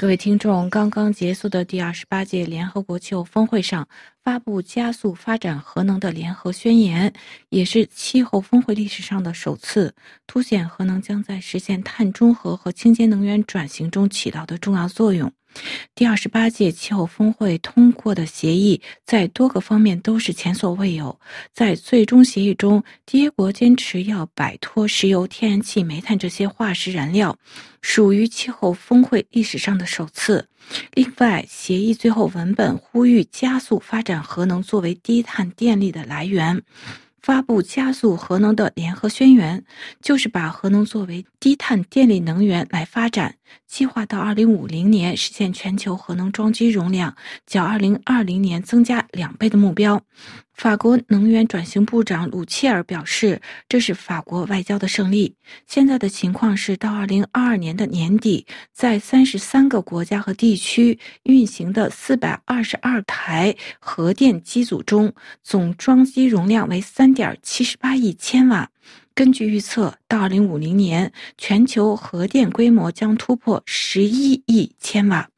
各位听众，刚刚结束的第二十八届联合国气候峰会上发布加速发展核能的联合宣言，也是气候峰会历史上的首次，凸显核能将在实现碳中和和清洁能源转型中起到的重要作用。第二十八届气候峰会通过的协议在多个方面都是前所未有。在最终协议中，缔约国坚持要摆脱石油、天然气、煤炭这些化石燃料，属于气候峰会历史上的首次。另外，协议最后文本呼吁加速发展核能作为低碳电力的来源。发布加速核能的联合宣言，就是把核能作为低碳电力能源来发展，计划到二零五零年实现全球核能装机容量较二零二零年增加两倍的目标。法国能源转型部长鲁切尔表示，这是法国外交的胜利。现在的情况是，到二零二二年的年底，在三十三个国家和地区运行的四百二十二台核电机组中，总装机容量为三点七八亿千瓦。根据预测，到二零五零年，全球核电规模将突破十一亿千瓦。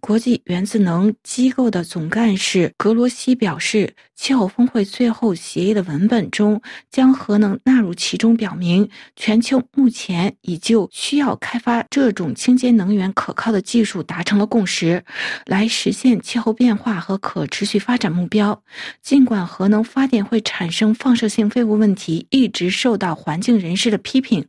国际原子能机构的总干事格罗西表示，气候峰会最后协议的文本中将核能纳入其中，表明全球目前已就需要开发这种清洁能源可靠的技术达成了共识，来实现气候变化和可持续发展目标。尽管核能发电会产生放射性废物问题一直受到环境人士的批评，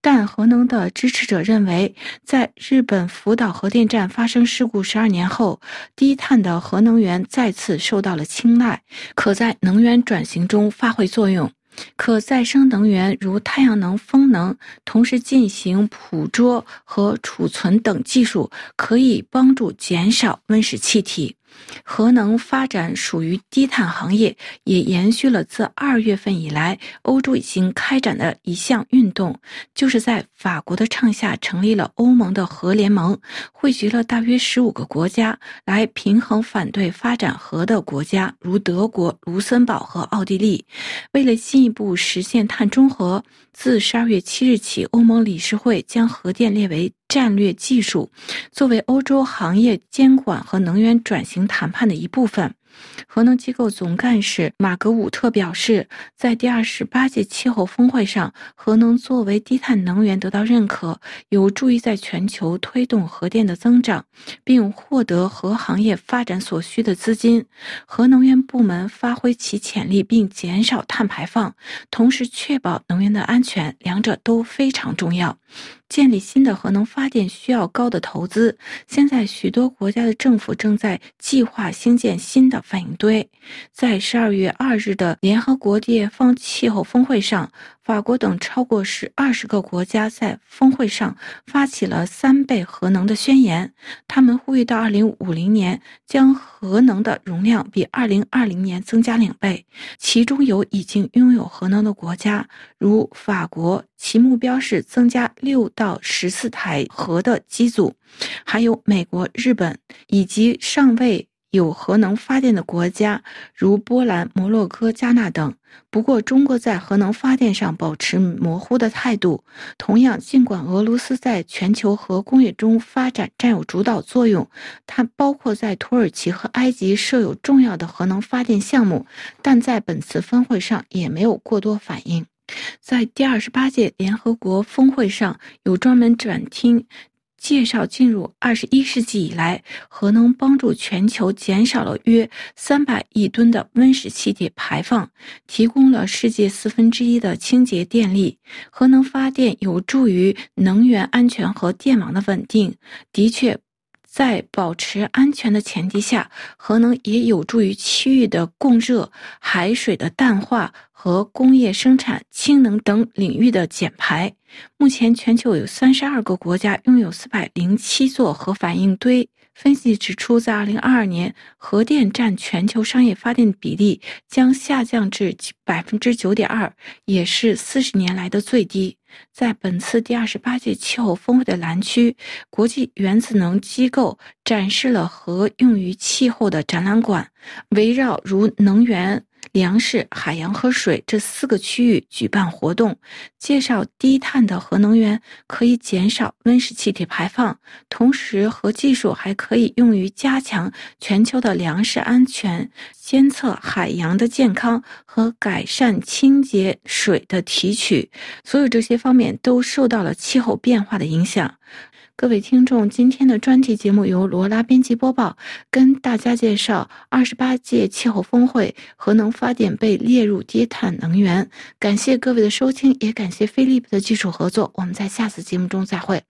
但核能的支持者认为，在日本福岛核电站发生事故。十二年后，低碳的核能源再次受到了青睐，可在能源转型中发挥作用。可再生能源如太阳能、风能同时进行捕捉和储存等技术，可以帮助减少温室气体。核能发展属于低碳行业，也延续了自二月份以来欧洲已经开展的一项运动，就是在法国的倡下成立了欧盟的核联盟，汇集了大约十五个国家，来平衡反对发展核的国家，如德国、卢森堡和奥地利。为了进一步实现碳中和，自十二月七日起，欧盟理事会将核电列为。战略技术作为欧洲行业监管和能源转型谈判的一部分。核能机构总干事马格伍特表示，在第二十八届气候峰会上，核能作为低碳能源得到认可，有助于在全球推动核电的增长，并获得核行业发展所需的资金。核能源部门发挥其潜力，并减少碳排放，同时确保能源的安全，两者都非常重要。建立新的核能发电需要高的投资，现在许多国家的政府正在计划兴建新的。反应堆，在十二月二日的联合国地方气候峰会上，法国等超过十二十个国家在峰会上发起了三倍核能的宣言。他们呼吁到二零五零年将核能的容量比二零二零年增加两倍。其中有已经拥有核能的国家，如法国，其目标是增加六到十四台核的机组；还有美国、日本以及尚未。有核能发电的国家，如波兰、摩洛哥、加纳等。不过，中国在核能发电上保持模糊的态度。同样，尽管俄罗斯在全球核工业中发展占有主导作用，它包括在土耳其和埃及设有重要的核能发电项目，但在本次峰会上也没有过多反应。在第二十八届联合国峰会上，有专门展厅。介绍进入二十一世纪以来，核能帮助全球减少了约三百亿吨的温室气体排放，提供了世界四分之一的清洁电力。核能发电有助于能源安全和电网的稳定。的确。在保持安全的前提下，核能也有助于区域的供热、海水的淡化和工业生产、氢能等领域的减排。目前，全球有三十二个国家拥有四百零七座核反应堆。分析指出，在二零二二年，核电占全球商业发电比例将下降至百分之九点二，也是四十年来的最低。在本次第二十八届气候峰会的蓝区，国际原子能机构展示了核用于气候的展览馆，围绕如能源。粮食、海洋和水这四个区域举办活动，介绍低碳的核能源可以减少温室气体排放，同时核技术还可以用于加强全球的粮食安全、监测海洋的健康和改善清洁水的提取。所有这些方面都受到了气候变化的影响。各位听众，今天的专题节目由罗拉编辑播报，跟大家介绍二十八届气候峰会，核能发电被列入低碳能源。感谢各位的收听，也感谢飞利浦的技术合作。我们在下次节目中再会。